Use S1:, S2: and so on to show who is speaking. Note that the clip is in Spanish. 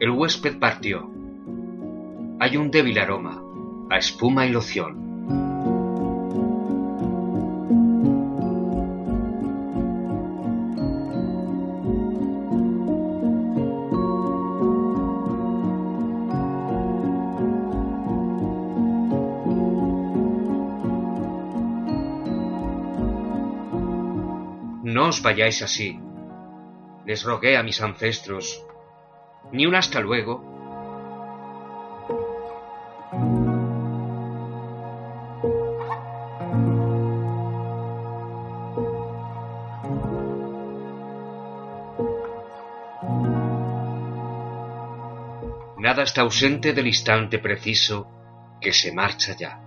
S1: El huésped partió. Hay un débil aroma, a espuma y loción. No os vayáis así. Les rogué a mis ancestros. Ni un hasta luego. Nada está ausente del instante preciso que se marcha ya.